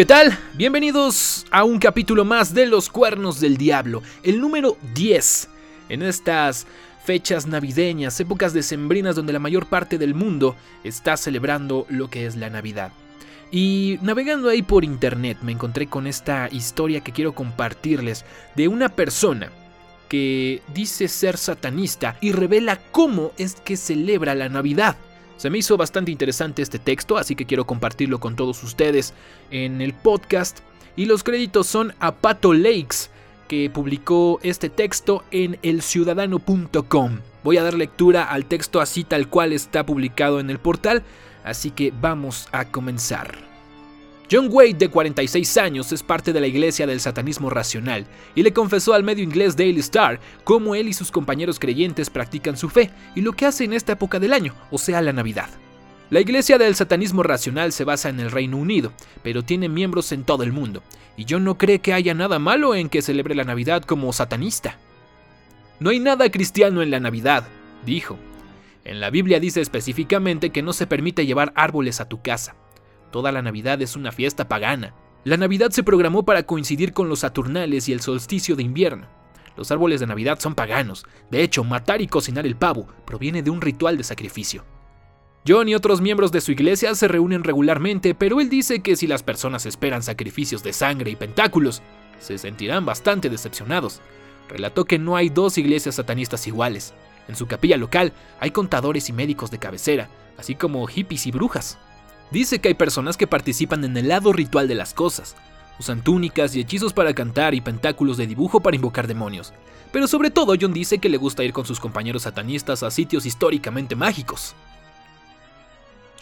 ¿Qué tal? Bienvenidos a un capítulo más de Los Cuernos del Diablo, el número 10. En estas fechas navideñas, épocas decembrinas donde la mayor parte del mundo está celebrando lo que es la Navidad. Y navegando ahí por internet me encontré con esta historia que quiero compartirles de una persona que dice ser satanista y revela cómo es que celebra la Navidad. Se me hizo bastante interesante este texto, así que quiero compartirlo con todos ustedes en el podcast. Y los créditos son a Pato Lakes, que publicó este texto en elciudadano.com. Voy a dar lectura al texto así tal cual está publicado en el portal, así que vamos a comenzar. John Wade, de 46 años, es parte de la iglesia del satanismo racional y le confesó al medio inglés Daily Star cómo él y sus compañeros creyentes practican su fe y lo que hace en esta época del año, o sea, la Navidad. La iglesia del satanismo racional se basa en el Reino Unido, pero tiene miembros en todo el mundo, y John no cree que haya nada malo en que celebre la Navidad como satanista. No hay nada cristiano en la Navidad, dijo. En la Biblia dice específicamente que no se permite llevar árboles a tu casa. Toda la Navidad es una fiesta pagana. La Navidad se programó para coincidir con los Saturnales y el solsticio de invierno. Los árboles de Navidad son paganos. De hecho, matar y cocinar el pavo proviene de un ritual de sacrificio. John y otros miembros de su iglesia se reúnen regularmente, pero él dice que si las personas esperan sacrificios de sangre y pentáculos, se sentirán bastante decepcionados. Relató que no hay dos iglesias satanistas iguales. En su capilla local hay contadores y médicos de cabecera, así como hippies y brujas. Dice que hay personas que participan en el lado ritual de las cosas. Usan túnicas y hechizos para cantar y pentáculos de dibujo para invocar demonios. Pero sobre todo John dice que le gusta ir con sus compañeros satanistas a sitios históricamente mágicos.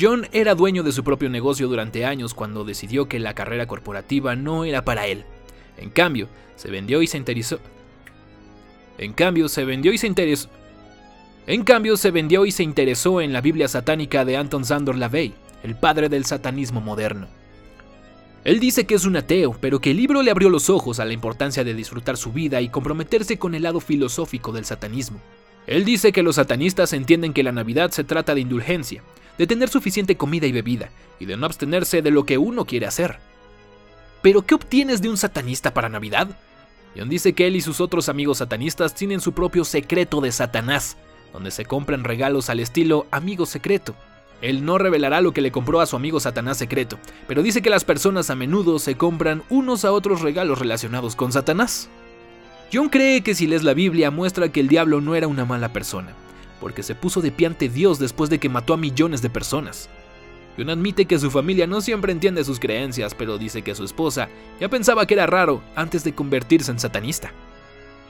John era dueño de su propio negocio durante años cuando decidió que la carrera corporativa no era para él. En cambio, se vendió y se interesó. En cambio, se vendió y se interesó. En cambio, se vendió y se interesó en la Biblia satánica de Anton Sandor LaVey el padre del satanismo moderno. Él dice que es un ateo, pero que el libro le abrió los ojos a la importancia de disfrutar su vida y comprometerse con el lado filosófico del satanismo. Él dice que los satanistas entienden que la Navidad se trata de indulgencia, de tener suficiente comida y bebida, y de no abstenerse de lo que uno quiere hacer. ¿Pero qué obtienes de un satanista para Navidad? John dice que él y sus otros amigos satanistas tienen su propio secreto de Satanás, donde se compran regalos al estilo amigo secreto, él no revelará lo que le compró a su amigo Satanás secreto, pero dice que las personas a menudo se compran unos a otros regalos relacionados con Satanás. John cree que si lees la Biblia muestra que el diablo no era una mala persona, porque se puso de pie ante Dios después de que mató a millones de personas. John admite que su familia no siempre entiende sus creencias, pero dice que su esposa ya pensaba que era raro antes de convertirse en satanista.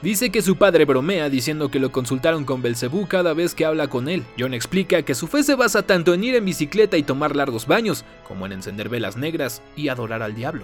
Dice que su padre bromea diciendo que lo consultaron con Belcebú cada vez que habla con él. John explica que su fe se basa tanto en ir en bicicleta y tomar largos baños, como en encender velas negras y adorar al diablo.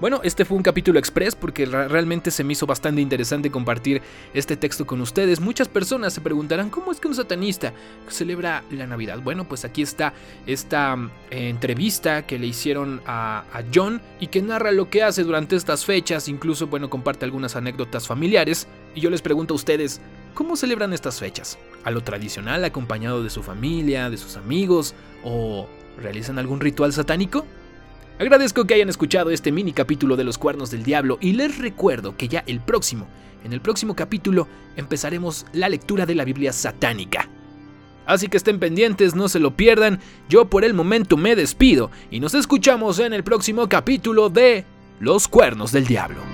Bueno, este fue un capítulo express porque realmente se me hizo bastante interesante compartir este texto con ustedes. Muchas personas se preguntarán cómo es que un satanista celebra la Navidad. Bueno, pues aquí está esta eh, entrevista que le hicieron a, a, John y que narra lo que hace durante estas fechas. Incluso, bueno, comparte algunas anécdotas familiares. Y yo les pregunto a ustedes, ¿cómo celebran estas fechas? ¿A lo tradicional acompañado de su familia, de sus amigos? ¿O realizan algún ritual satánico? Agradezco que hayan escuchado este mini capítulo de los cuernos del diablo y les recuerdo que ya el próximo, en el próximo capítulo, empezaremos la lectura de la Biblia satánica. Así que estén pendientes, no se lo pierdan, yo por el momento me despido y nos escuchamos en el próximo capítulo de Los cuernos del diablo.